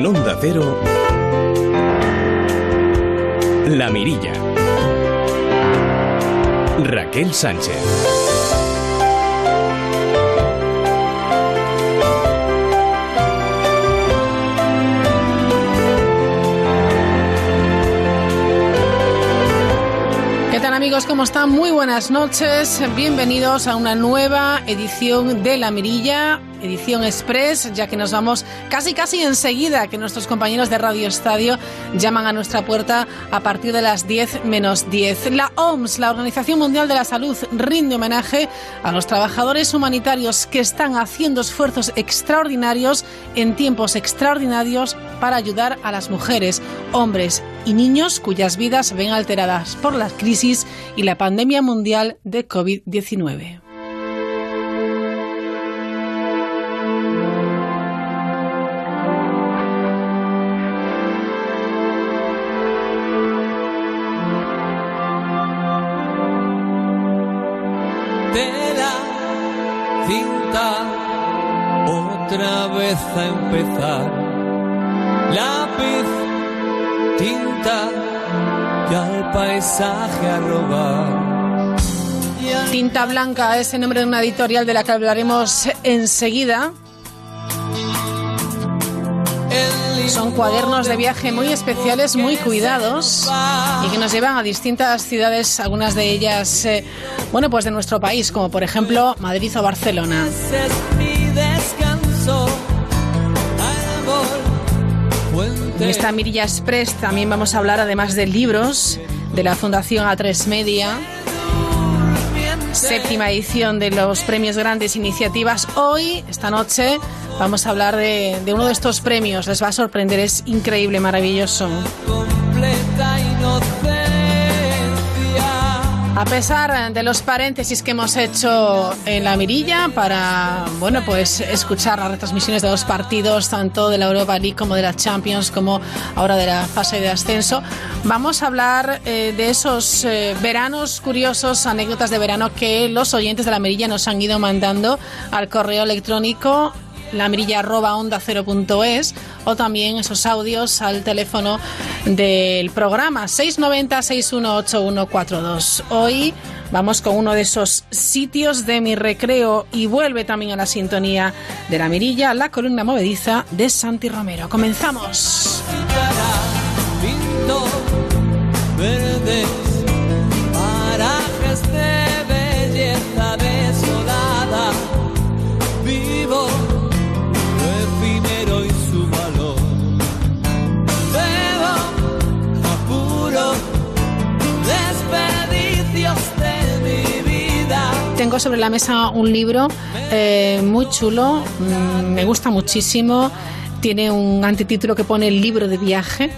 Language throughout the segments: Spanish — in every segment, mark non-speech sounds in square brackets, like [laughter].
En Onda Cero, La Mirilla. Raquel Sánchez. amigos? ¿Cómo están? Muy buenas noches. Bienvenidos a una nueva edición de La Mirilla edición express, ya que nos vamos casi casi enseguida, que nuestros compañeros de Radio Estadio llaman a nuestra puerta a partir de las 10 menos 10. La OMS, la Organización Mundial de la Salud, rinde homenaje a los trabajadores humanitarios que están haciendo esfuerzos extraordinarios en tiempos extraordinarios para ayudar a las mujeres, hombres y niños cuyas vidas ven alteradas por la crisis y la pandemia mundial de COVID-19. Otra vez a empezar. Lápiz, tinta y al paisaje a robar. Blanca es el nombre de una editorial de la que hablaremos enseguida. Son cuadernos de viaje muy especiales, muy cuidados y que nos llevan a distintas ciudades, algunas de ellas, eh, bueno, pues de nuestro país, como por ejemplo Madrid o Barcelona. En esta Mirilla Express también vamos a hablar, además de libros, de la Fundación A3 Media, séptima edición de los premios Grandes Iniciativas. Hoy, esta noche, vamos a hablar de, uno de estos premios. Les va a sorprender, es increíble, maravilloso. A pesar de los paréntesis que hemos hecho en la mirilla para, bueno, pues escuchar las retransmisiones de los partidos, tanto de la Europa League como de la Champions, como ahora de la fase de ascenso, vamos a hablar eh, de esos eh, veranos curiosos, anécdotas de verano que los oyentes de la mirilla nos han ido mandando al correo electrónico la mirilla arroba onda cero punto es, o también esos audios al teléfono del programa 690-618142. Hoy vamos con uno de esos sitios de mi recreo y vuelve también a la sintonía de la mirilla, la columna movediza de Santi Romero. Comenzamos. Tengo sobre la mesa un libro eh, muy chulo, mm, me gusta muchísimo. Tiene un antitítulo que pone el libro de viaje,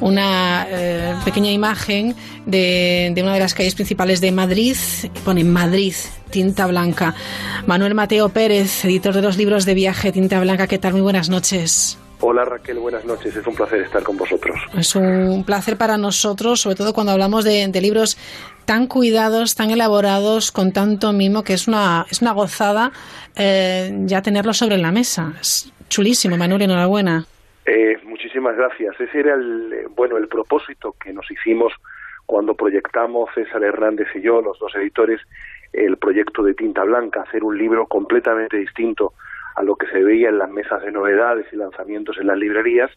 una eh, pequeña imagen de, de, una de las calles principales de Madrid. Pone Madrid, tinta blanca. Manuel Mateo Pérez, editor de los libros de viaje Tinta Blanca, ¿qué tal? Muy buenas noches. Hola Raquel, buenas noches. Es un placer estar con vosotros. Es un placer para nosotros, sobre todo cuando hablamos de, libros tan cuidados, tan elaborados, con tanto mimo, que es una, es una gozada eh, ya tenerlo sobre la mesa. Es chulísimo, Manuel, enhorabuena. Eh, muchísimas gracias. Ese era el, eh, bueno, el propósito que nos hicimos cuando proyectamos César Hernández y yo, los dos editores, el proyecto de Tinta Blanca, hacer un libro completamente distinto a lo que se veía en las mesas de novedades y lanzamientos en las librerías,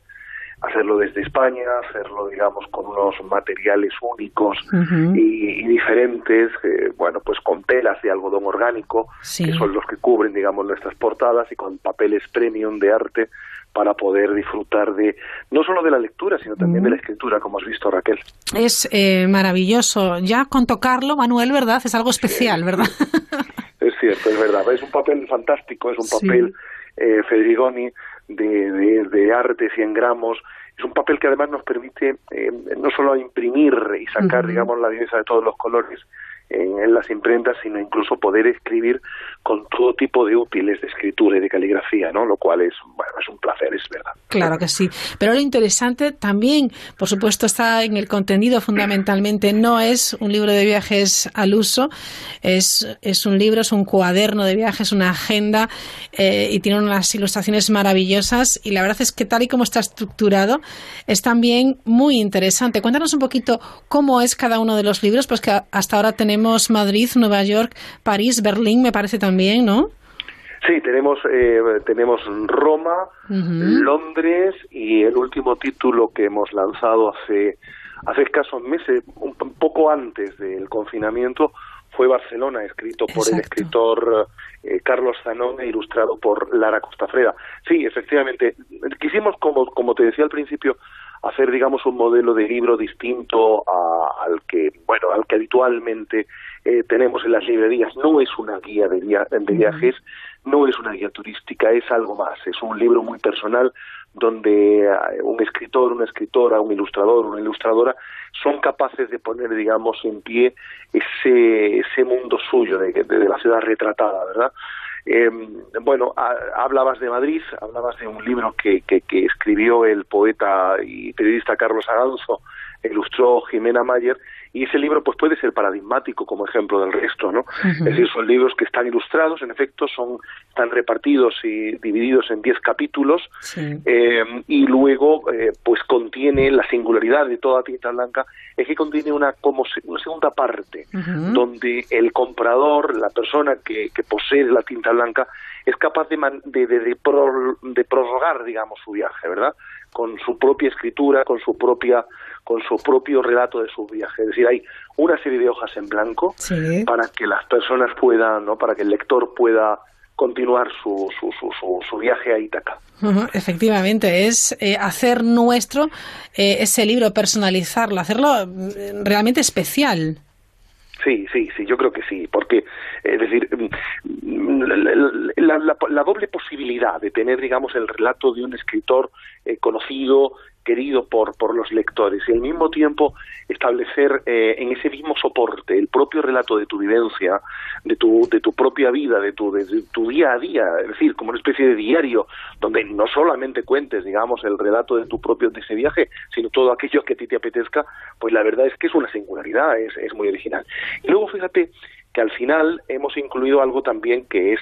hacerlo desde España, hacerlo, digamos, con unos materiales únicos y, diferentes, eh, bueno, pues con telas de algodón orgánico, que son los que cubren, digamos, nuestras portadas, y con papeles premium de arte para poder disfrutar de no solo de la lectura, sino también de la escritura, como has visto, Raquel. Es eh, maravilloso. Ya con tocarlo, Manuel, ¿verdad? Es algo especial, ¿verdad? [laughs] Es cierto, es verdad. Es un papel fantástico, es un papel eh, Federigoni de, de, arte 100 gramos. Es un papel que además nos permite eh, no solo imprimir y sacar, digamos, la belleza de todos los colores, en, las imprentas, sino incluso poder escribir con todo tipo de útiles de escritura y de caligrafía, ¿no? Lo cual es, bueno, es un placer, es verdad. Claro que sí. Pero lo interesante también, por supuesto, está en el contenido fundamentalmente. No es un libro de viajes al uso, es, es un libro, es un cuaderno de viajes, una agenda eh, y tiene unas ilustraciones maravillosas. Y la verdad es que tal y como está estructurado, es también muy interesante. Cuéntanos un poquito cómo es cada uno de los libros, pues que hasta ahora tenemos Madrid, Nueva York, París, Berlín, me parece también, ¿no? Sí, tenemos, eh, tenemos Roma, Londres y el último título que hemos lanzado hace, hace escasos meses, un, poco antes del confinamiento, fue Barcelona, escrito por el escritor eh, Carlos Zanón e ilustrado por Lara Costafreda. Sí, efectivamente, quisimos, como, como te decía al principio, hacer digamos un modelo de libro distinto al que bueno al que habitualmente eh, tenemos en las librerías. No es una guía de, de viajes no es una guía turística es algo más. Es un libro muy personal donde eh, un escritor una escritora un ilustrador una ilustradora son capaces de poner digamos en pie ese ese mundo suyo de, de la ciudad retratada verdad eh, bueno, hablabas de Madrid, hablabas de un libro que, que, que, escribió el poeta y periodista Carlos Aranzo, ilustró Jimena Mayer, y ese libro pues puede ser paradigmático como ejemplo del resto, ¿no? Es decir, son libros que están ilustrados, en efecto, son están repartidos y divididos en diez capítulos, eh, y luego eh, pues contiene la singularidad de toda tinta blanca, es que contiene una como una segunda parte, donde el comprador, la persona que, que posee la tinta blanca, es capaz de, de, de, de prorrogar, digamos, su viaje, ¿verdad? Con su propia escritura, con su propia con su propio relato de su viaje. Es decir, hay una serie de hojas en blanco para que las personas puedan, ¿no? para que el lector pueda continuar su, su, su, su, viaje a Ítaca. efectivamente, es eh, hacer nuestro eh, ese libro, personalizarlo, hacerlo mm, realmente especial. Sí, sí, sí, yo creo que sí, porque, es decir, mm, la, la, doble posibilidad de tener, digamos, el relato de un escritor eh, conocido, querido por, por los lectores y al mismo tiempo establecer eh, en ese mismo soporte el propio relato de tu vivencia, de tu, de tu propia vida, de tu, de, tu día a día, es decir, como una especie de diario donde no solamente cuentes, digamos, el relato de tu propio de ese viaje, sino todo aquello que a ti te apetezca, pues la verdad es que es una singularidad, es, es muy original. Y luego fíjate que al final hemos incluido algo también que es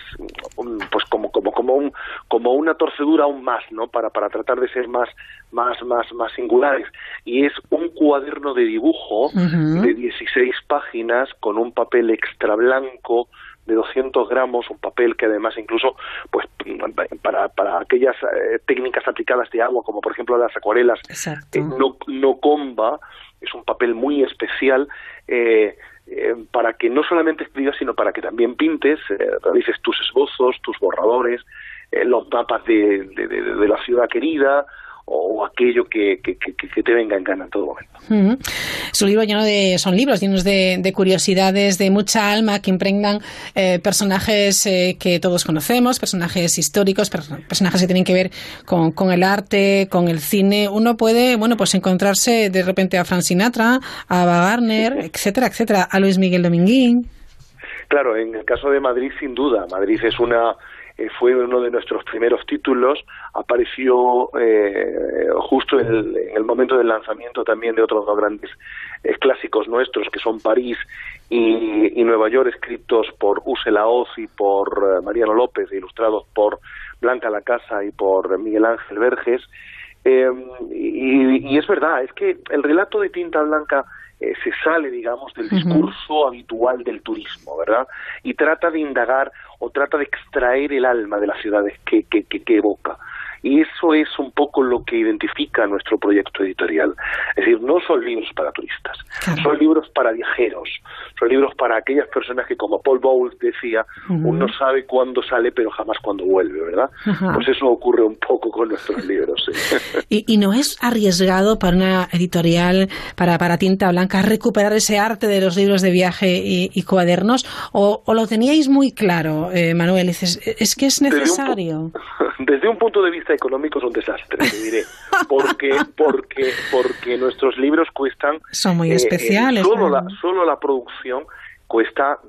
pues como como como un como una torcedura aún más no para para tratar de ser más más más más singulares. Y es un cuaderno de dibujo de 16 páginas con un papel extra blanco de 200 gramos, un papel que además incluso, pues para, para aquellas eh, técnicas aplicadas de agua, como por ejemplo las acuarelas, eh, no, no comba, es un papel muy especial, eh, eh, para que no solamente escribas, sino para que también pintes, eh, realices tus esbozos, tus borradores, eh, los mapas de, de, la ciudad querida, o aquello que, que, que, te venga en gana en todo momento. Es un libro lleno de, son libros llenos de, curiosidades, de mucha alma que impregnan eh, personajes eh, que todos conocemos, personajes históricos, personajes que tienen que ver con, con, el arte, con el cine. Uno puede, bueno, pues encontrarse de repente a Frank Sinatra, a Ava Gardner, [laughs] etcétera, etcétera, a Luis Miguel Dominguín. Claro, en el caso de Madrid, sin duda. Madrid es una eh, fue uno de nuestros primeros títulos, apareció eh, justo en el, momento del lanzamiento también de otros dos grandes eh, clásicos nuestros, que son París y, Nueva York, escritos por Use Laoz y por Mariano López, e ilustrados por Blanca La Casa y por Miguel Ángel Verges. y, es verdad, es que el relato de Tinta Blanca se sale, digamos, del discurso habitual del turismo, ¿verdad? Y trata de indagar o trata de extraer el alma de las ciudades que, que, que, evoca. Y eso es un poco lo que identifica nuestro proyecto editorial. Es decir, no son libros para turistas, son libros para viajeros, son libros para aquellas personas que, como Paul Bowles decía, uno sabe cuándo sale, pero jamás cuándo vuelve, ¿verdad? Pues eso ocurre un poco con nuestros libros. [laughs] ¿Y, no es arriesgado para una editorial, para, para Tinta Blanca, recuperar ese arte de los libros de viaje y, cuadernos? ¿O, lo teníais muy claro, eh, Manuel? Dices, es que es necesario. [laughs] desde un punto de vista económico es un desastre, te diré, porque porque porque nuestros libros cuestan son muy eh, especiales, solo la solo la producción cuesta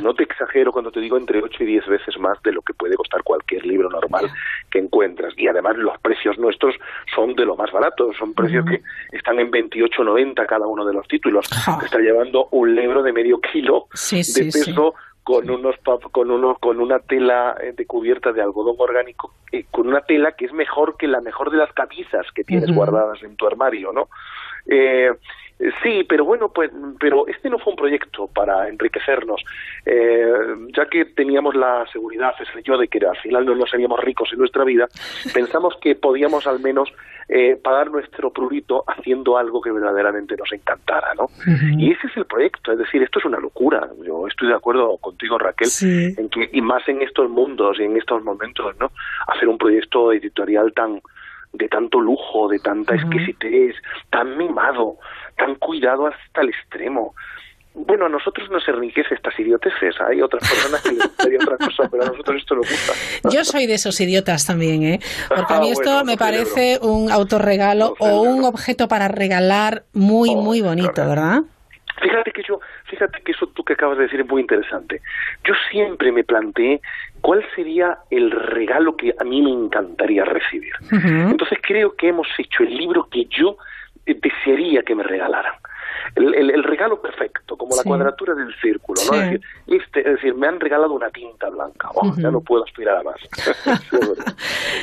no te exagero cuando te digo entre 8 y 10 veces más de lo que puede costar cualquier libro normal que encuentras. Y además los precios nuestros son de lo más baratos, son precios que están en 28,90 cada uno de los títulos. está llevando un libro de medio kilo de peso con unos con unos con una tela eh, de cubierta de algodón orgánico eh, con una tela que es mejor que la mejor de las camisas que tienes guardadas en tu armario no eh, Sí, pero bueno, pues, pero este no fue un proyecto para enriquecernos, eh, ya que teníamos la seguridad, es yo, de que al final no nos seríamos ricos en nuestra vida, [laughs] pensamos que podíamos al menos eh, pagar nuestro prurito haciendo algo que verdaderamente nos encantara, ¿no? Y ese es el proyecto, es decir, esto es una locura. Yo estoy de acuerdo contigo, Raquel, en que y más en estos mundos y en estos momentos, ¿no? Hacer un proyecto editorial tan de tanto lujo, de tanta exquisitez, tan mimado, tan cuidado hasta el extremo. Bueno, a nosotros nos enriquece estas idioteces. Hay otras personas que les gustaría otra cosa, pero a nosotros esto nos gusta. Yo soy de esos idiotas también, ¿eh? Porque a mí ah, esto me parece un autorregalo o un objeto para regalar muy, oh, muy bonito, ¿verdad? Fíjate que yo, fíjate que eso tú que acabas de decir es muy interesante. Yo siempre me planteé cuál sería el regalo que a mí me encantaría recibir. Entonces creo que hemos hecho el libro que yo desearía que me regalaran. El, regalo perfecto, como la cuadratura del círculo, ¿no? Es, decir, este, es, decir, me han regalado una tinta blanca, oh, ya no puedo aspirar a más. [laughs]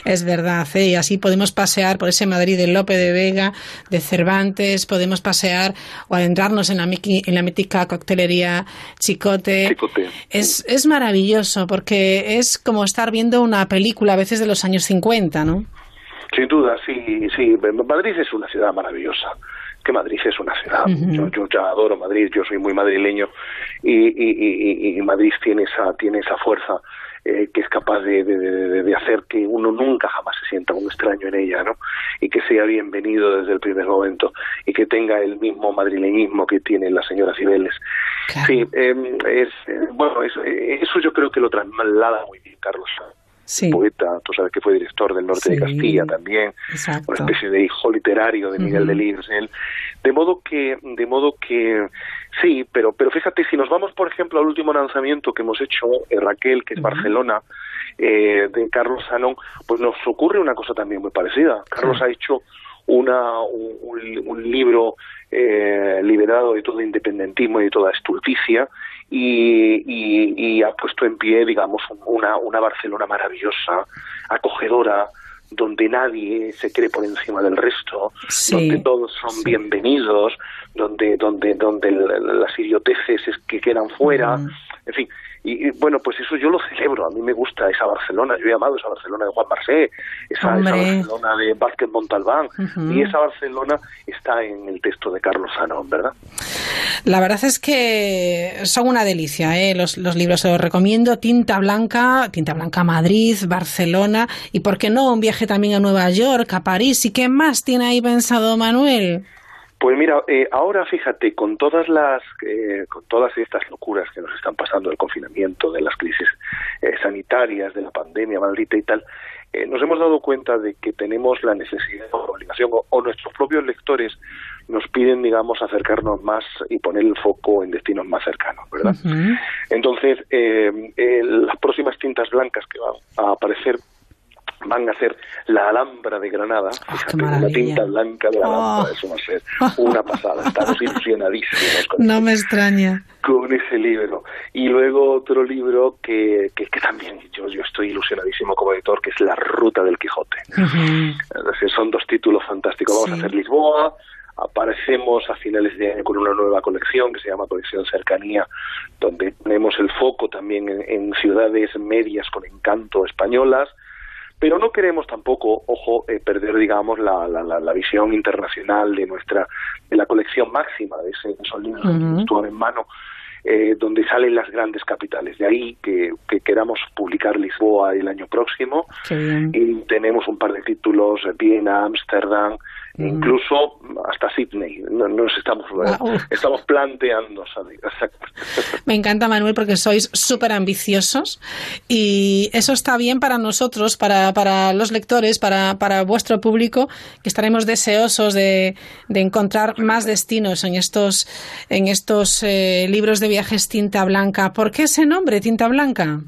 es verdad, ¿eh? y así podemos pasear por ese Madrid de Lope de Vega, de Cervantes, podemos pasear o adentrarnos en la, en la mítica coctelería Chicote. Chicote. Es, es maravilloso porque es como estar viendo una película a veces de los años 50, ¿no? Sin duda, sí, sí. Madrid es una ciudad maravillosa. Que Madrid es una ciudad. yo, yo, ya adoro Madrid. Yo soy muy madrileño y, y, y, Madrid tiene esa tiene esa fuerza eh, que es capaz de, de, de, hacer que uno nunca jamás se sienta un extraño en ella, ¿no? Y que sea bienvenido desde el primer momento y que tenga el mismo madrileñismo que tiene la señora Cibeles. Sí, em, es, eh, bueno, eso, eh, eso yo creo que lo traslada muy bien Carlos poeta, tú sabes que fue director del norte de Castilla también, una especie de hijo literario de Miguel Delibes, de modo que, de modo que sí, pero, pero fíjate, si nos vamos, por ejemplo, al último lanzamiento que hemos hecho, eh, Raquel, que es Barcelona, eh, de Carlos Salón, pues nos ocurre una cosa también muy parecida. Carlos ha hecho una, un, libro eh, liberado de todo independentismo y de toda estulticia y, y, ha puesto en pie, digamos, una, una Barcelona maravillosa, acogedora, donde nadie se cree por encima del resto, donde todos son bienvenidos, donde donde donde las idioteces que quedan fuera, en fin, y, bueno, pues eso yo lo celebro, a mí me gusta esa Barcelona, yo he amado esa Barcelona de Juan Marsé, esa, Barcelona de Vázquez Montalbán, y esa Barcelona está en el texto de Carlos Sanón, ¿verdad? La verdad es que son una delicia, ¿eh? los, los libros, os recomiendo. Tinta Blanca, Tinta Blanca Madrid, Barcelona, y por qué no un viaje también a Nueva York, a París, ¿y qué más tiene ahí pensado Manuel? Pues mira, eh, ahora fíjate, con todas las, eh, con todas estas locuras que nos están pasando, del confinamiento, de las crisis eh, sanitarias, de la pandemia maldita y tal, nos hemos dado cuenta de que tenemos la necesidad o la obligación, o, nuestros propios lectores nos piden, digamos, acercarnos más y poner el foco en destinos más cercanos, ¿verdad? Entonces, las próximas tintas blancas que van a aparecer van a ser la Alhambra de Granada, ah, fíjate, la tinta blanca de la Alhambra, oh. eso va a ser una pasada, estamos ilusionadísimos con, no me extraña. con ese libro. Y luego otro libro que, que, también yo, yo estoy ilusionadísimo como editor, que es La Ruta del Quijote. son dos títulos fantásticos, vamos a hacer Lisboa, aparecemos a finales de año con una nueva colección que se llama Colección Cercanía, donde tenemos el foco también en ciudades medias con encanto españolas, pero no queremos tampoco, ojo, eh, perder, digamos, la, la, la, visión internacional de nuestra, de la colección máxima de ese, esos libros uh en mano, eh, donde salen las grandes capitales. De ahí que, que queramos publicar Lisboa el año próximo. Y tenemos un par de títulos, Viena, Ámsterdam, incluso hasta Sydney. Nos estamos, estamos planteando salir. [laughs] Me encanta, Manuel, porque sois súper ambiciosos y eso está bien para nosotros, para, para los lectores, para, para vuestro público, que estaremos deseosos de, de encontrar más destinos en estos, en estos eh, libros de viajes tinta blanca. ¿Por qué ese nombre, tinta blanca?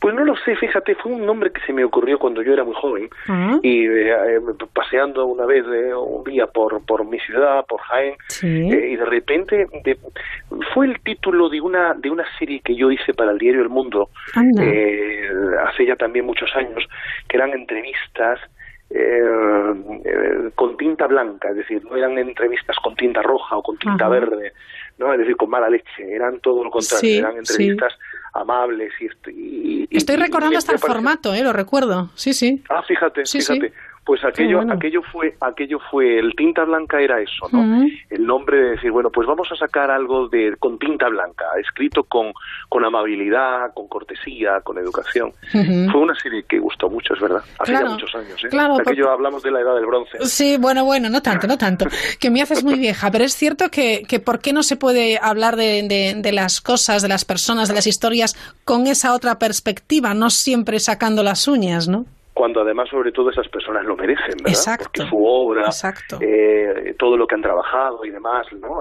Pues no lo sé, fíjate, fue un nombre que se me ocurrió cuando yo era muy joven ah. y eh, eh, paseando una vez eh, un día por, por mi ciudad, por Jaén, y de repente fue el título de una de una serie que yo hice para el diario El Mundo hace ya también muchos años, que eran entrevistas con tinta blanca, es decir, no eran entrevistas con tinta roja o con tinta verde, no, es decir, con mala leche, eran todo lo contrario, eran entrevistas amables y, estoy recordando hasta el formato eh lo recuerdo. Sí sí. Ah fíjate fíjate pues aquello aquello fue aquello fue el tinta blanca era eso no el nombre de decir bueno pues vamos a sacar algo de con tinta blanca escrito con con amabilidad con cortesía con educación. Fue una serie que gustó mucho es verdad hace ya muchos años ¿eh? claro, aquello hablamos de la edad del bronce. Sí bueno bueno no tanto no tanto. Que me haces muy vieja pero es cierto que que por qué no se puede hablar de, de, de las cosas de las personas de las historias con esa otra perspectiva no siempre sacando las uñas no cuando además sobre todo esas personas lo merecen, ¿verdad? Exacto. Porque su obra, eh, todo lo que han trabajado y demás, ¿no?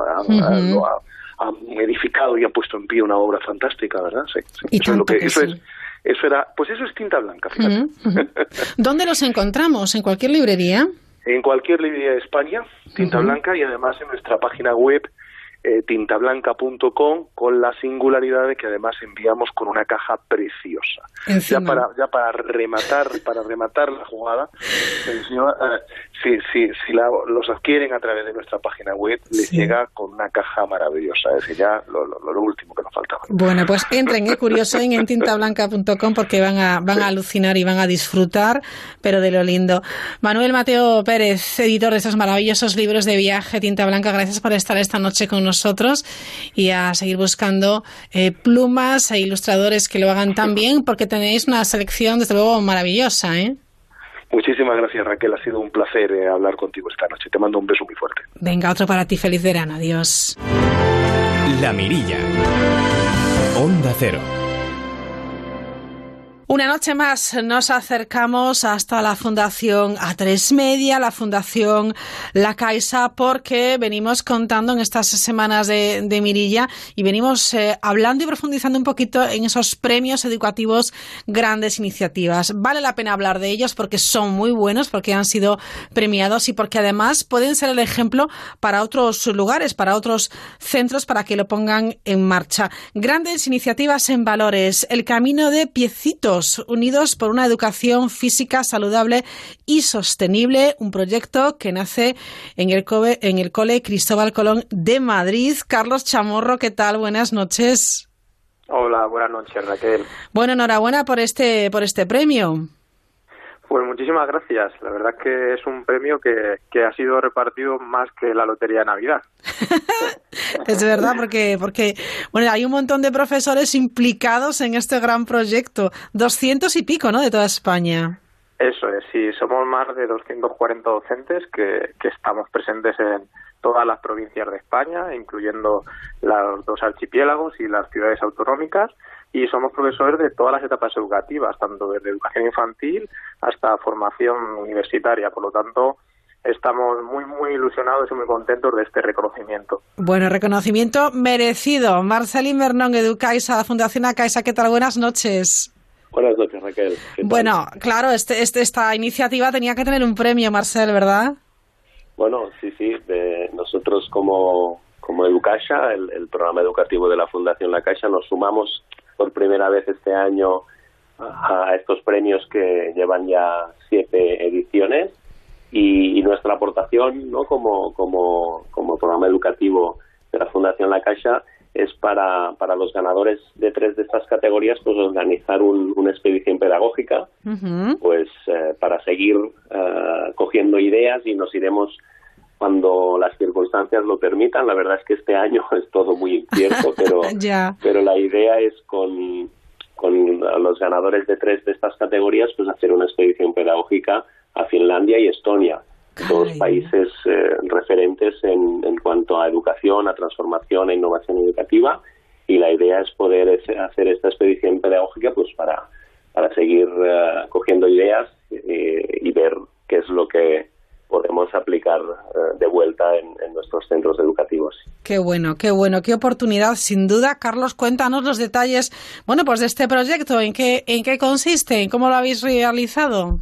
Han, edificado y han puesto en pie una obra fantástica, ¿verdad? Sí, eso, es lo que, eso, es, eso era, pues eso es tinta blanca, fíjate. [laughs] ¿Dónde los encontramos? ¿En cualquier librería? En cualquier librería de España, tinta blanca, y además en nuestra página web eh, tintablanca.com con la singularidad de que además enviamos con una caja preciosa. Ya para ya para rematar para rematar la jugada, eh, si, si, si los adquieren a través de nuestra página web, les llega con una caja maravillosa. Es decir, ya lo, lo, último que nos faltaba. Bueno, pues entren, eh, curioso, en tintablanca.com porque van a, van a alucinar y van a disfrutar, pero de lo lindo. Manuel Mateo Pérez, editor de estos maravillosos libros de viaje, Tinta Blanca, gracias por estar esta noche con nosotros y a seguir buscando eh, plumas e ilustradores que lo hagan tan bien porque tenéis una selección, desde luego, maravillosa, ¿eh? Muchísimas gracias Raquel, ha sido un placer eh, hablar contigo esta noche. Te mando un beso muy fuerte. Venga, otro para ti, feliz verano, adiós. La Mirilla. Onda Cero. Una noche más nos acercamos hasta la Fundación A3 Media, la Fundación La Caixa, porque venimos contando en estas semanas de, Mirilla y venimos eh, hablando y profundizando un poquito en esos premios educativos, grandes iniciativas. Vale la pena hablar de ellos porque son muy buenos, porque han sido premiados y porque además pueden ser el ejemplo para otros lugares, para otros centros, para que lo pongan en marcha. Grandes iniciativas en valores, el camino de piecitos Unidos por una educación física saludable y sostenible, un proyecto que nace en el, en el Cole Cristóbal Colón de Madrid. Carlos Chamorro, ¿qué tal? Buenas noches. Hola, buenas noches, Raquel. Bueno, enhorabuena por este, por este premio. Pues muchísimas gracias. La verdad es que es un premio que, que ha sido repartido más que la Lotería de Navidad. [laughs] es verdad, porque, porque bueno, hay un montón de profesores implicados en este gran proyecto. Doscientos y pico, ¿no?, de toda España. Eso es, sí, somos más de 240 docentes que, que estamos presentes en todas las provincias de España, incluyendo los dos archipiélagos y las ciudades autonómicas y somos profesores de todas las etapas educativas, tanto desde educación infantil hasta formación universitaria. Por lo tanto, estamos muy, muy ilusionados y muy contentos de este reconocimiento. Bueno, reconocimiento merecido. Marcelín Bernón, Educaisa, Fundación Acaisa, ¿qué tal? Buenas noches. Buenas noches, Raquel. Bueno, claro, este, este, esta iniciativa tenía que tener un premio, Marcel, ¿verdad? Bueno, sí, sí. nosotros como, como Educaixa, el, el programa educativo de la Fundación La Caixa, nos sumamos por primera vez este año a estos premios que llevan ya siete ediciones y, nuestra aportación ¿no? como, como, como programa educativo de la Fundación La Caixa es para, para los ganadores de tres de estas categorías pues organizar una expedición pedagógica pues eh, para seguir eh, cogiendo ideas y nos iremos cuando las circunstancias lo permitan. La verdad es que este año [laughs] es todo muy incierto, [laughs] pero, pero la idea es con, con los ganadores de tres de estas categorías, pues hacer una expedición pedagógica a Finlandia y Estonia. todos países eh, referentes en, en cuanto a educación, a transformación, a innovación educativa y la idea es poder hacer esta expedición pedagógica pues para, para seguir uh, cogiendo ideas eh, y ver qué es lo que podemos aplicar uh, de vuelta en, en, nuestros centros educativos. Qué bueno, qué bueno, qué oportunidad, sin duda. Carlos, cuéntanos los detalles, bueno, pues de este proyecto, ¿en qué, en qué consiste? ¿Cómo lo habéis realizado?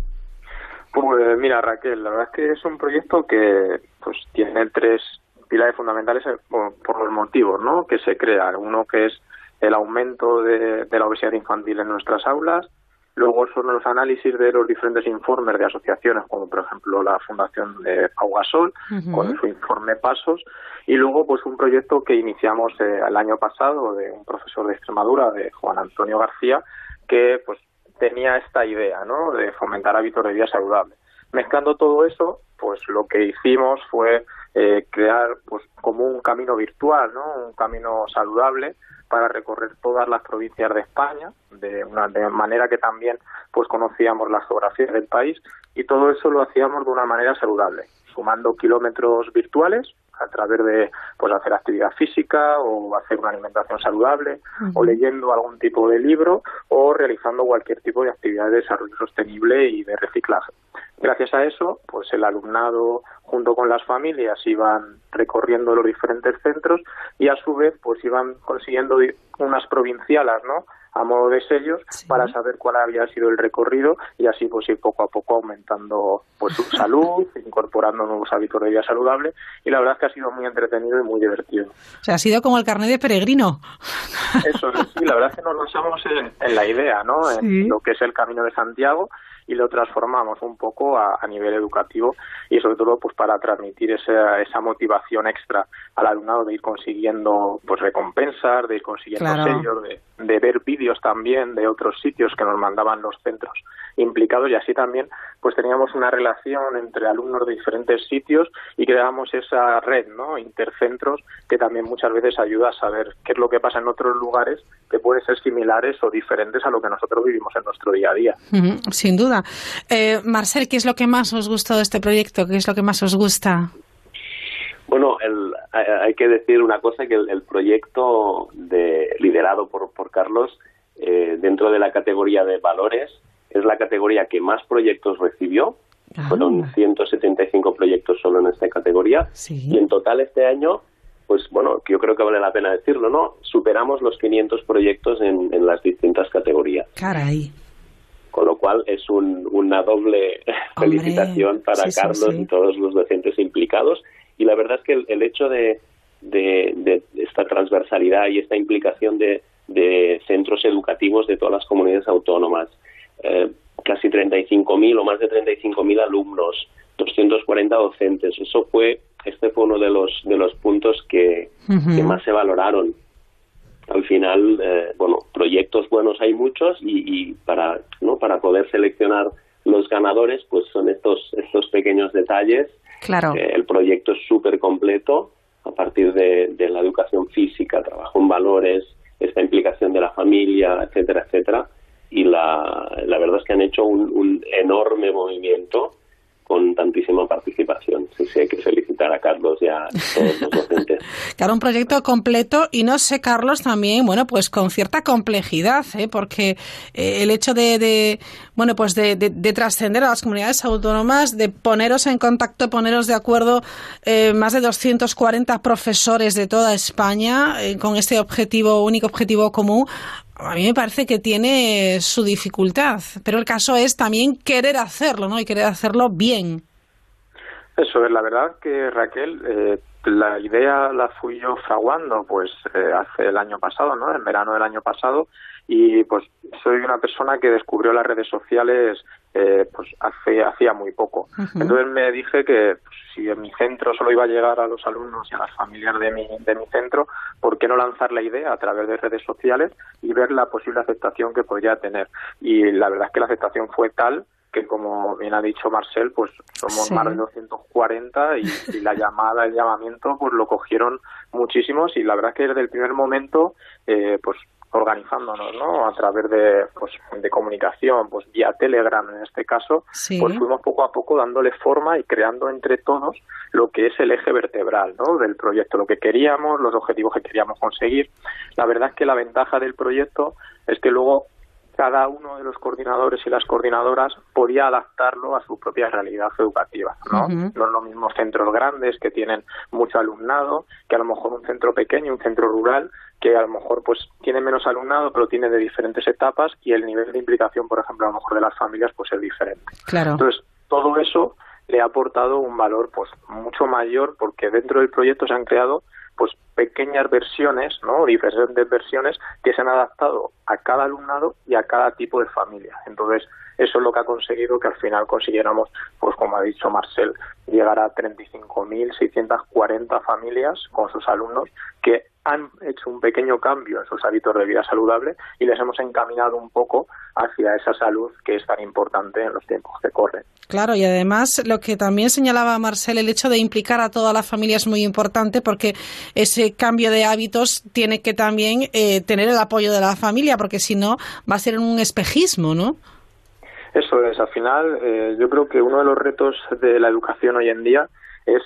Pues mira, Raquel, la verdad es que es un proyecto que pues tiene tres pilares fundamentales eh, por, por, los motivos ¿no? que se crean. Uno que es el aumento de, de, la obesidad infantil en nuestras aulas, luego son los análisis de los diferentes informes de asociaciones, como por ejemplo la Fundación de Pau Gasol, uh -huh. con su informe Pasos, y luego pues un proyecto que iniciamos eh, el año pasado de un profesor de Extremadura, de Juan Antonio García, que pues tenía esta idea ¿no? de fomentar hábitos de vida saludable. Mezclando todo eso, pues lo que hicimos fue eh, crear pues como un camino virtual, ¿no? un camino saludable para recorrer todas las provincias de España, de una de manera que también pues conocíamos las geografías del país y todo eso lo hacíamos de una manera saludable, sumando kilómetros virtuales a través de pues hacer actividad física o hacer una alimentación saludable uh -huh. o leyendo algún tipo de libro o realizando cualquier tipo de actividad de desarrollo sostenible y de reciclaje. Gracias a eso, pues el alumnado junto con las familias iban recorriendo los diferentes centros y a su vez pues iban consiguiendo unas provincialas, ¿no? A modo de sellos sí. para saber cuál había sido el recorrido y así pues ir poco a poco aumentando pues su [laughs] salud, incorporando nuevos hábitos de vida saludable y la verdad es que ha sido muy entretenido y muy divertido. O sea, ha sido como el carnet de peregrino. Eso sí, la verdad es que nos basamos en, en la idea, ¿no? Sí. En lo que es el Camino de Santiago y lo transformamos un poco a, a, nivel educativo y sobre todo pues para transmitir esa, esa motivación extra al alumnado de ir consiguiendo pues recompensas, de ir consiguiendo claro. sellos, de, de ver vídeos también de otros sitios que nos mandaban los centros implicados y así también pues teníamos una relación entre alumnos de diferentes sitios y creábamos esa red no intercentros que también muchas veces ayuda a saber qué es lo que pasa en otros lugares que pueden ser similares o diferentes a lo que nosotros vivimos en nuestro día a día. Sin duda. Eh, Marcel, ¿qué es lo que más os gustó de este proyecto? ¿Qué es lo que más os gusta? Bueno, el, hay que decir una cosa, que el, el proyecto de, liderado por, por Carlos, eh, dentro de la categoría de valores, es la categoría que más proyectos recibió. Ah. Fueron 175 proyectos solo en esta categoría. Sí. Y en total este año, pues bueno, yo creo que vale la pena decirlo, ¿no? Superamos los 500 proyectos en, en las distintas categorías. Caray con lo cual es un, una doble [laughs] Hombre, felicitación para sí, Carlos sí, y todos los docentes implicados y la verdad es que el, el hecho de, de, de, esta transversalidad y esta implicación de, de, centros educativos de todas las comunidades autónomas, eh, casi 35.000 o más de 35.000 alumnos, 240 docentes, eso fue, este fue uno de los, de los puntos que, uh -huh. que más se valoraron al final, eh, bueno, proyectos buenos hay muchos y, y, para, ¿no? para poder seleccionar los ganadores, pues son estos, estos pequeños detalles. Claro. Eh, el proyecto es súper completo a partir de, de, la educación física, trabajo en valores, esta implicación de la familia, etcétera, etcétera. Y la, la verdad es que han hecho un, un enorme movimiento con tantísima participación. Sí, sí, hay que felicitar a Carlos y a todos los docentes. [laughs] claro, un proyecto completo y no sé, Carlos, también, bueno, pues con cierta complejidad, ¿eh? porque eh, el hecho de, de, bueno, pues de, de, de, trascender a las comunidades autónomas, de poneros en contacto, poneros de acuerdo eh, más de 240 profesores de toda España eh, con este objetivo, único objetivo común, a mí me parece que tiene su dificultad, pero el caso es también querer hacerlo, ¿no? Y querer hacerlo bien. Eso es, la verdad que Raquel, eh, la idea la fui yo fraguando pues eh, hace el año pasado, ¿no? En verano del año pasado y pues soy una persona que descubrió las redes sociales eh, pues hace hacía muy poco. Uh -huh. Entonces me dije que pues, si en mi centro solo iba a llegar a los alumnos y a las familias de mi, de mi centro, ¿por qué no lanzar la idea a través de redes sociales y ver la posible aceptación que podría tener? Y la verdad es que la aceptación fue tal que como bien ha dicho Marcel, pues somos sí. más de 240 y, y, la llamada, el llamamiento, pues lo cogieron muchísimos y la verdad es que desde el primer momento, eh, pues organizándonos, ¿no? A través de, pues, de comunicación, pues vía Telegram en este caso, pues fuimos poco a poco dándole forma y creando entre todos lo que es el eje vertebral, ¿no? Del proyecto, lo que queríamos, los objetivos que queríamos conseguir. La verdad es que la ventaja del proyecto es que luego cada uno de los coordinadores y las coordinadoras podía adaptarlo a su propia realidad educativa. ¿no? no es lo mismo centros grandes que tienen mucho alumnado que a lo mejor un centro pequeño, un centro rural que a lo mejor pues tiene menos alumnado pero tiene de diferentes etapas y el nivel de implicación, por ejemplo, a lo mejor de las familias pues es diferente. Claro. Entonces, todo eso le ha aportado un valor pues mucho mayor porque dentro del proyecto se han creado pues pequeñas versiones, ¿no? diferentes versiones que se han adaptado a cada alumnado y a cada tipo de familia. Entonces, eso es lo que ha conseguido que al final consiguiéramos, pues como ha dicho Marcel, llegar a 35.640 familias con sus alumnos que han hecho un pequeño cambio en sus hábitos de vida saludable y les hemos encaminado un poco hacia esa salud que es tan importante en los tiempos que corren. Claro, y además lo que también señalaba Marcel, el hecho de implicar a toda la familia es muy importante porque ese cambio de hábitos tiene que también eh, tener el apoyo de la familia, porque si no va a ser un espejismo, ¿no? Eso es, al final eh, yo creo que uno de los retos de la educación hoy en día es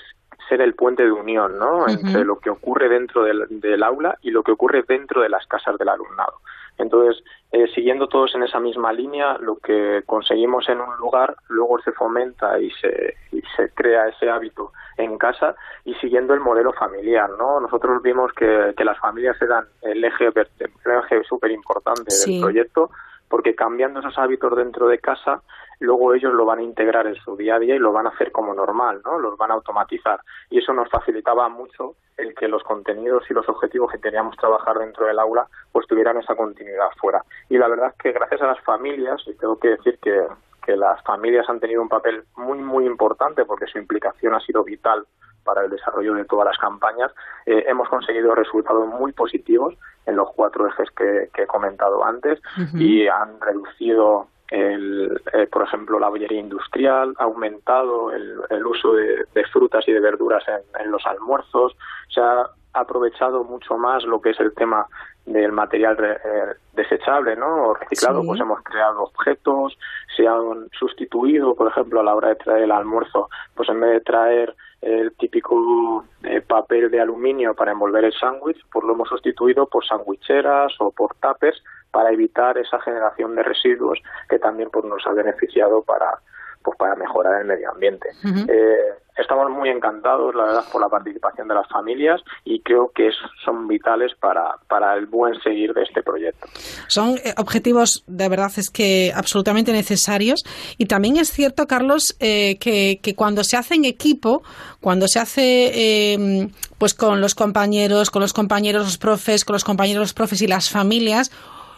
ser el puente de unión ¿no? entre lo que ocurre dentro del, aula y lo que ocurre dentro de las casas del alumnado. Entonces, eh, siguiendo todos en esa misma línea, lo que conseguimos en un lugar luego se fomenta y se, y se crea ese hábito en casa y siguiendo el modelo familiar, ¿no? Nosotros vimos que, que las familias eran el eje, el eje súper importante del proyecto porque cambiando esos hábitos dentro de casa, luego ellos lo van a integrar en su día a día y lo van a hacer como normal, ¿no? Los van a automatizar. Y eso nos facilitaba mucho el que los contenidos y los objetivos que teníamos trabajar dentro del aula pues tuvieran esa continuidad fuera. Y la verdad es que gracias a las familias, y tengo que decir que, que las familias han tenido un papel muy, muy importante porque su implicación ha sido vital para el desarrollo de todas las campañas, eh, hemos conseguido resultados muy positivos en los cuatro ejes que, he comentado antes y han reducido el, eh, por ejemplo, la bollería industrial, ha aumentado el, uso de, frutas y de verduras en, los almuerzos, se ha aprovechado mucho más lo que es el tema del material eh, desechable, ¿no? O reciclado, pues hemos creado objetos, se han sustituido, por ejemplo, a la hora de traer el almuerzo, pues en vez de traer el típico eh, papel de aluminio para envolver el sándwich, pues lo hemos sustituido por sandwicheras o por tapers para evitar esa generación de residuos que también pues, nos ha beneficiado para pues para mejorar el medio ambiente. eh, estamos muy encantados, la verdad, por la participación de las familias y creo que son vitales para, para el buen seguir de este proyecto. Son eh, objetivos, de verdad, es que absolutamente necesarios. Y también es cierto, Carlos, eh, que, que, cuando se hace en equipo, cuando se hace eh, pues con los compañeros, con los compañeros, los profes, con los compañeros, los profes y las familias,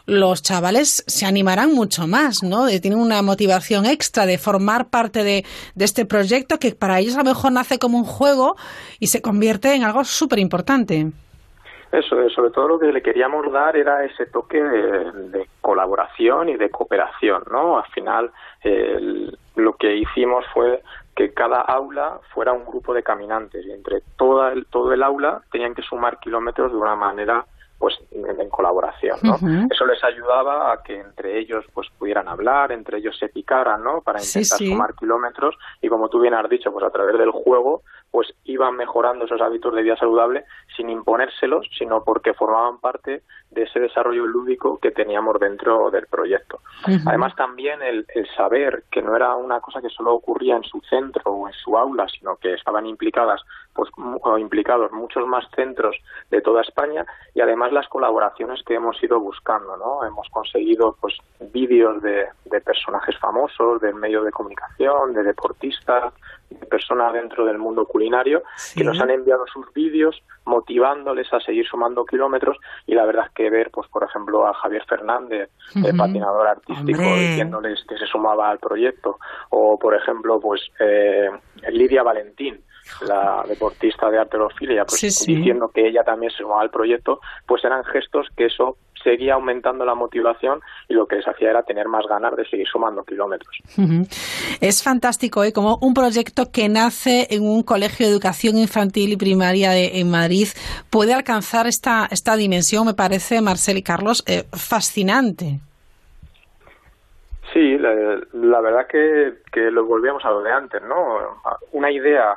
los chavales se animarán mucho más, ¿no? Tienen una motivación extra de formar parte de, este proyecto que para ellos a lo mejor nace como un juego y se convierte en algo súper importante. Eso, sobre todo lo que le queríamos dar era ese toque de, colaboración y de cooperación, ¿no? Al final lo que hicimos fue que cada aula fuera un grupo de caminantes y entre toda el, todo el aula tenían que sumar kilómetros de una manera pues en, colaboración, ¿no? Eso les ayudaba a que entre ellos pues pudieran hablar, entre ellos se picaran, ¿no? Para intentar sumar kilómetros y como tú bien has dicho, pues a través del juego pues iban mejorando esos hábitos de vida saludable sin imponérselos, sino porque formaban parte de ese desarrollo lúdico que teníamos dentro del proyecto. Además también el, saber que no era una cosa que solo ocurría en su centro o en su aula, sino que estaban implicadas pues implicados muchos más centros de toda España y además las colaboraciones que hemos ido buscando, ¿no? Hemos conseguido pues vídeos de, de personajes famosos del medio de comunicación, de deportistas, de personas dentro del mundo culinario que nos han enviado sus vídeos motivándoles a seguir sumando kilómetros y la verdad es que ver, pues por ejemplo, a Javier Fernández, el patinador artístico, diciéndoles que se sumaba al proyecto, o por ejemplo, pues eh, Lidia Valentín, la deportista de arterofilia, pues diciendo que ella también se sumaba al proyecto, pues eran gestos que eso seguía aumentando la motivación y lo que les hacía era tener más ganas de seguir sumando kilómetros. Es fantástico, ¿eh? Como un proyecto que nace en un colegio de educación infantil y primaria de, en Madrid puede alcanzar esta, esta dimensión, me parece, Marcel y Carlos, eh, fascinante. Sí, la, verdad que, que lo volvíamos a lo de antes, ¿no? Una idea,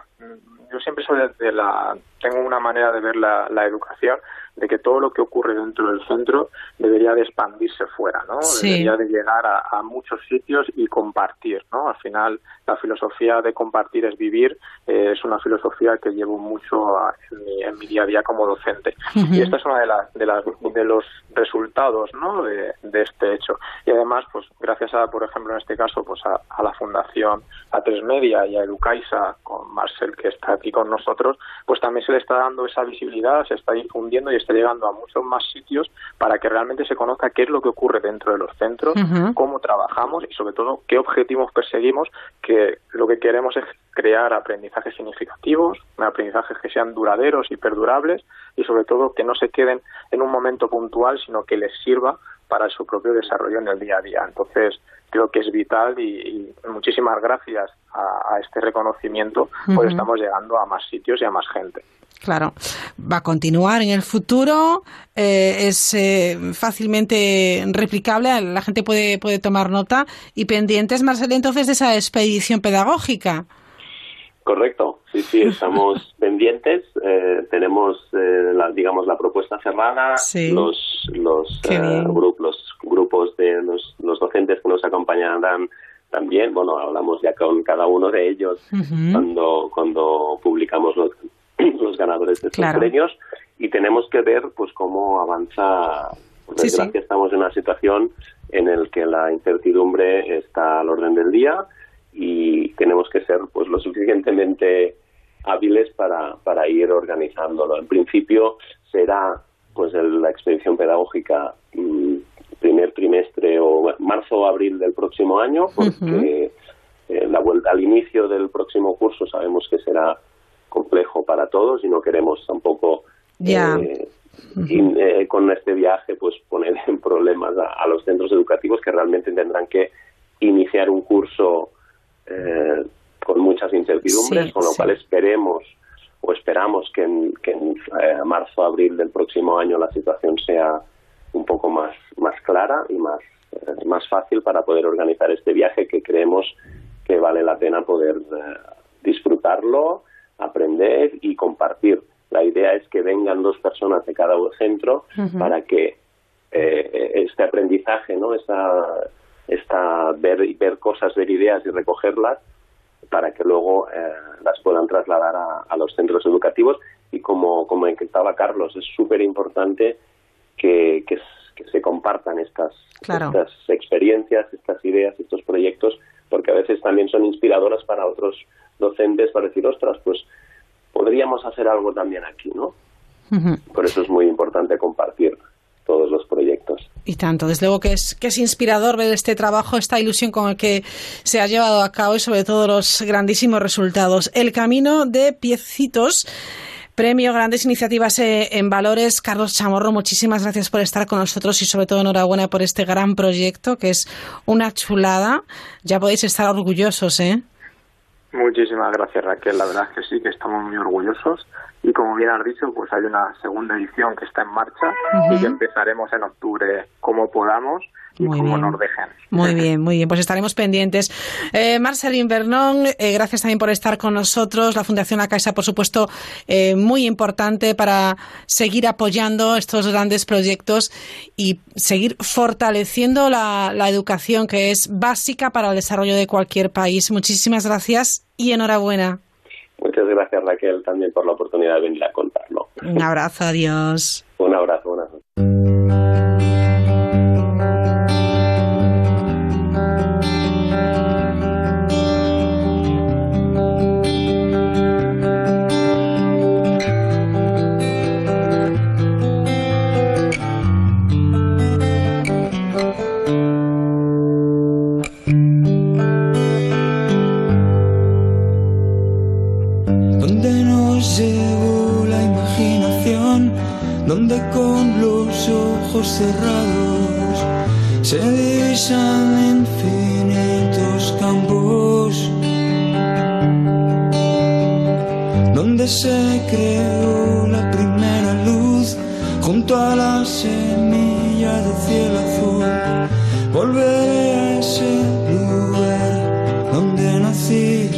yo siempre soy de la, tengo una manera de ver la, la educación de que todo lo que ocurre dentro del centro debería de expandirse fuera, ¿no? Debería de llegar a, muchos sitios y compartir, ¿no? Al final, la filosofía de compartir es vivir eh, es una filosofía que llevo mucho en, mi, día a día como docente. Y esta es una de, las de, las, de los resultados, ¿no? De, este hecho. Y además, pues gracias a, por ejemplo, en este caso, pues a, a la Fundación A3 Media y a Educaisa, con Marcel que está aquí con nosotros, pues también se le está dando esa visibilidad, se está difundiendo y está llegando a muchos más sitios para que realmente se conozca qué es lo que ocurre dentro de los centros, cómo trabajamos y sobre todo qué objetivos perseguimos, que lo que queremos es crear aprendizajes significativos, aprendizajes que sean duraderos y perdurables y sobre todo que no se queden en un momento puntual, sino que les sirva para su propio desarrollo en el día a día. Entonces, creo que es vital y, muchísimas gracias a, este reconocimiento, pues estamos llegando a más sitios y a más gente. Claro, va a continuar en el futuro, eh, es eh, fácilmente replicable, la gente puede, puede tomar nota y pendientes, Marcelo, entonces de esa expedición pedagógica. Correcto, sí, sí, estamos [laughs] pendientes, eh, tenemos, la, digamos, la propuesta cerrada, los, los, grupos, grupos de los, los docentes que nos acompañarán también, bueno, hablamos ya con cada uno de ellos cuando, cuando publicamos los, [clears throat] los ganadores de estos premios y tenemos que ver pues cómo avanza. Por desgracia estamos en una situación en la que la incertidumbre está al orden del día y tenemos que ser pues lo suficientemente hábiles para, para ir organizándolo. En principio será pues la expedición pedagógica mm, primer trimestre o marzo o abril del próximo año, porque eh, la vuelta al inicio del próximo curso sabemos que será complejo para todos y no queremos tampoco eh, eh, con este viaje pues poner [laughs] en problemas a, los centros educativos que realmente tendrán que iniciar un curso eh, con muchas incertidumbres, con lo cual esperemos o esperamos que en, que en marzo abril del próximo año la situación sea un poco más más clara y más más fácil para poder organizar este viaje que creemos que vale la pena poder disfrutarlo aprender y compartir. La idea es que vengan dos personas de cada centro para que eh, este aprendizaje, ¿no? Esta, esta ver, ver cosas, ver ideas y recogerlas para que luego eh, las puedan trasladar a, los centros educativos y como, como estaba Carlos, es súper importante que, que, se compartan estas, estas experiencias, estas ideas, estos proyectos, porque a veces también son inspiradoras para otros docentes para decir, ostras, pues podríamos hacer algo también aquí, ¿no? Por eso es muy importante compartir todos los proyectos. Y tanto, desde luego que es, que es inspirador ver este trabajo, esta ilusión con el que se ha llevado a cabo y sobre todo los grandísimos resultados. El camino de piecitos. Premio Grandes Iniciativas eh, en Valores. Carlos Chamorro, muchísimas gracias por estar con nosotros y sobre todo enhorabuena por este gran proyecto que es una chulada. Ya podéis estar orgullosos, ¿eh? Muchísimas gracias Raquel, la verdad es que sí, que estamos muy orgullosos. Y como bien has dicho, pues hay una segunda edición que está en marcha y que empezaremos en octubre como podamos y muy como nos dejen. Muy [laughs] bien, muy bien, pues estaremos pendientes. Eh, Marcelín Bernón, eh, gracias también por estar con nosotros. La Fundación La Caixa, por supuesto, eh, muy importante para seguir apoyando estos grandes proyectos y seguir fortaleciendo la, la educación que es básica para el desarrollo de cualquier país. Muchísimas gracias y enhorabuena. Muchas gracias Raquel también por la oportunidad de venir a contarlo. Un abrazo, adiós. Un abrazo, un divisan infinitos campos donde se creó la primera luz junto a la semilla de cielo azul. Volveré a ese lugar donde nací.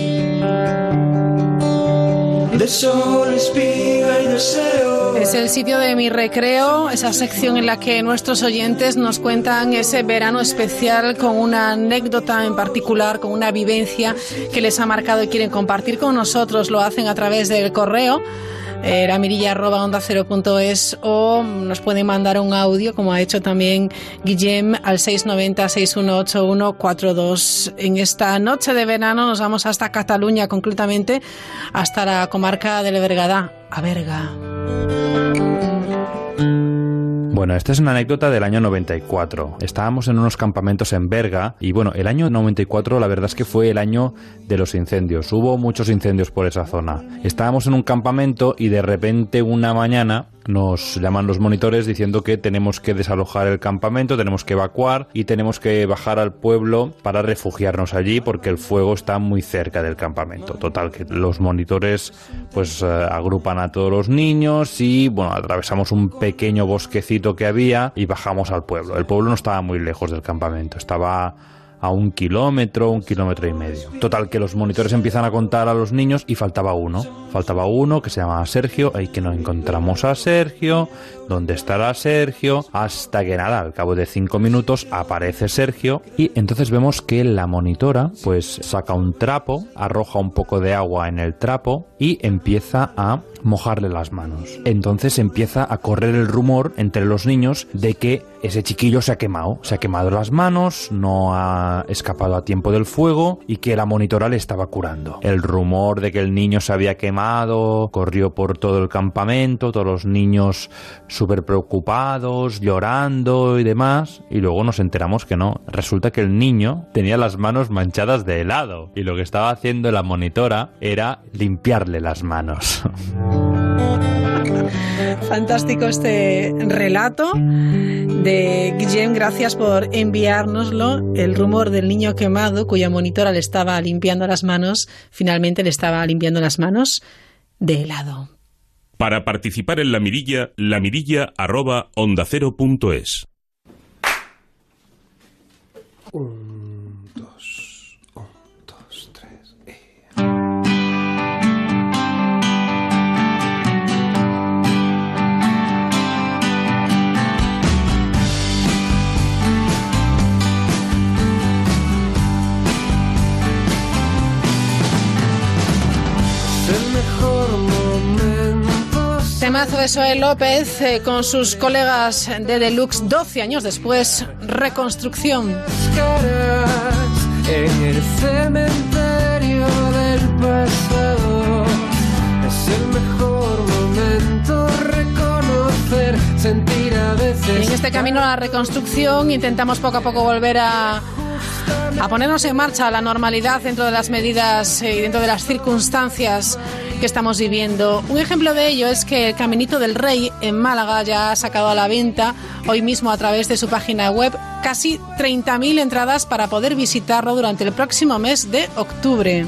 De sol, espiga y deseo. Es el sitio de mi recreo, esa sección en la que nuestros oyentes nos cuentan ese verano especial con una anécdota en particular, con una vivencia que les ha marcado y quieren compartir con nosotros. Lo hacen a través del correo eh, onda es o nos pueden mandar un audio, como ha hecho también Guillem, al 690-618142. En esta noche de verano nos vamos hasta Cataluña, concretamente hasta la comarca del Bergadá, a Berga. Bueno, esta es una anécdota del año 94. Estábamos en unos campamentos en Berga y bueno, el año 94 la verdad es que fue el año de los incendios. Hubo muchos incendios por esa zona. Estábamos en un campamento y de repente una mañana nos llaman los monitores diciendo que tenemos que desalojar el campamento, tenemos que evacuar y tenemos que bajar al pueblo para refugiarnos allí porque el fuego está muy cerca del campamento. Total, que los monitores pues eh, agrupan a todos los niños y bueno, atravesamos un pequeño bosquecito que había y bajamos al pueblo. El pueblo no estaba muy lejos del campamento, estaba a un kilómetro, un kilómetro y medio. Total, que los monitores empiezan a contar a los niños y faltaba uno. Faltaba uno que se llamaba Sergio, ahí que no encontramos a Sergio, ¿dónde estará Sergio? Hasta que nada, al cabo de cinco minutos aparece Sergio y entonces vemos que la monitora pues saca un trapo, arroja un poco de agua en el trapo y empieza a mojarle las manos. Entonces empieza a correr el rumor entre los niños de que ese chiquillo se ha quemado, se ha quemado las manos, no ha escapado a tiempo del fuego y que la monitora le estaba curando. El rumor de que el niño se había quemado corrió por todo el campamento, todos los niños súper preocupados, llorando y demás, y luego nos enteramos que no. Resulta que el niño tenía las manos manchadas de helado y lo que estaba haciendo la monitora era limpiarle las manos. [laughs] Fantástico este relato de Guillem, gracias por enviárnoslo. El rumor del niño quemado cuya monitora le estaba limpiando las manos, finalmente le estaba limpiando las manos de helado. Para participar en la mirilla, la mirilla arroba onda cero punto es. Temazo de Soel López eh, con sus colegas de Deluxe 12 años después, reconstrucción. En el cementerio del pasado es el mejor momento reconocer, sentir a veces. en este camino a la reconstrucción intentamos poco a poco volver a a ponernos en marcha la normalidad dentro de las medidas eh, y dentro de las circunstancias que estamos viviendo. Un ejemplo de ello es que el Caminito del Rey en Málaga ya ha sacado a la venta hoy mismo a través de su página web casi 30.000 entradas para poder visitarlo durante el próximo mes de octubre.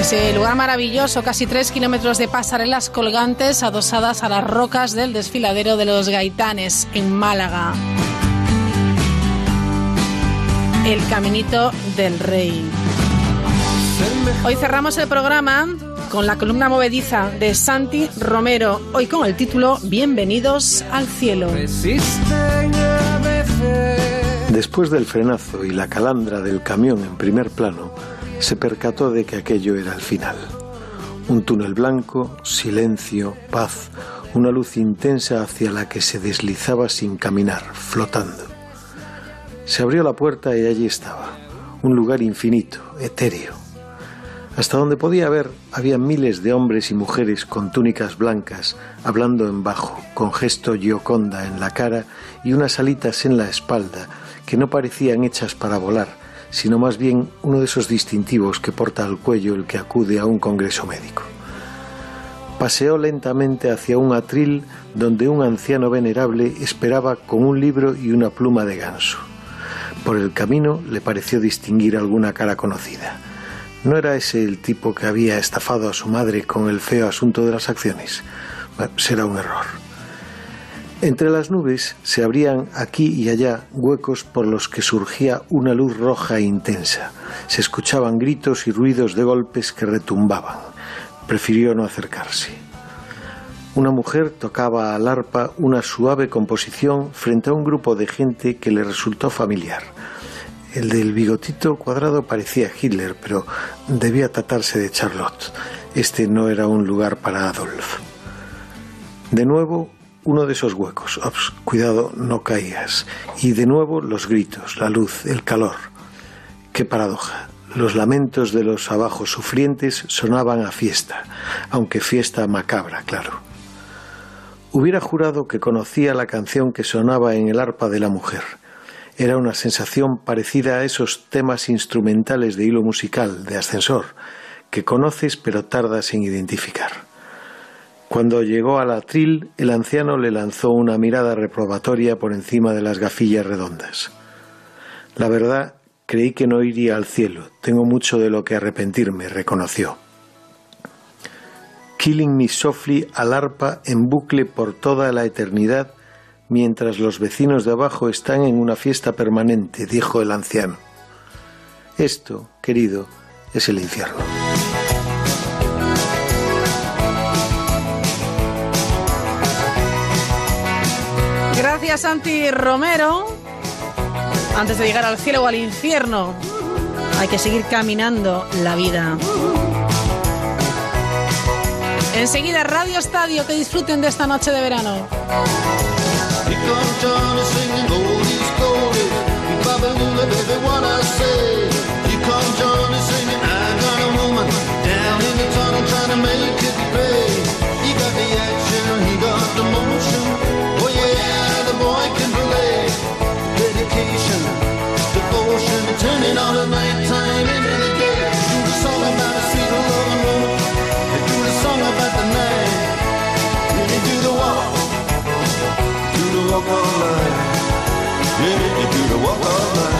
Ese lugar maravilloso, casi tres kilómetros de pasarelas colgantes adosadas a las rocas del desfiladero de los Gaitanes en Málaga. El Caminito del Rey. Hoy cerramos el programa con la columna movediza de Santi Romero, hoy con el título Bienvenidos al cielo. Después del frenazo y la calandra del camión en primer plano, se percató de que aquello era el final. Un túnel blanco, silencio, paz, una luz intensa hacia la que se deslizaba sin caminar, flotando. Se abrió la puerta y allí estaba, un lugar infinito, etéreo. Hasta donde podía ver había miles de hombres y mujeres con túnicas blancas, hablando en bajo, con gesto gioconda en la cara y unas alitas en la espalda que no parecían hechas para volar, sino más bien uno de esos distintivos que porta al cuello el que acude a un congreso médico. paseó lentamente hacia un atril donde un anciano venerable esperaba con un libro y una pluma de ganso. Por el camino le pareció distinguir alguna cara conocida. ¿No era ese el tipo que había estafado a su madre con el feo asunto de las acciones? será un error. Entre las nubes se abrían aquí y allá huecos por los que surgía una luz roja e intensa. Se escuchaban gritos y ruidos de golpes que retumbaban. Prefirió no acercarse. Una mujer tocaba al arpa una suave composición frente a un grupo de gente que le resultó familiar. El del bigotito cuadrado parecía Hitler, pero debía tratarse de Charlotte. Este no era un lugar para Adolf. De nuevo uno de esos huecos. cuidado, no caigas. Y de nuevo los gritos, la luz, el calor. Qué paradoja. Los lamentos de los abajo sufrientes sonaban a fiesta, aunque fiesta macabra, claro. Hubiera jurado que conocía la canción que sonaba en el arpa de la mujer. Era una sensación parecida a esos temas instrumentales de hilo musical, de ascensor, que conoces pero tardas en identificar. Cuando llegó al atril, el anciano le lanzó una mirada reprobatoria por encima de las gafillas redondas. La verdad, creí que no iría al cielo. Tengo mucho de lo que arrepentirme, reconoció. Killing Me Softly al arpa en bucle por toda la eternidad, mientras los vecinos de abajo están en una fiesta permanente, dijo el anciano. Esto, querido, es el infierno. Gracias, Santi Romero. Antes de llegar al cielo o al infierno, hay que seguir caminando la vida. Enseguida, Radio Estadio, que disfruten de esta noche de verano. come Johnny singing goldies, baby, what I say. Here comes Johnny singing, I got a woman down in the tunnel trying to make it. He got the action, he got the motion. Oh yeah, the boy can play. Dedication, devotion, turning on walk of life. Yeah, you do the walk of life.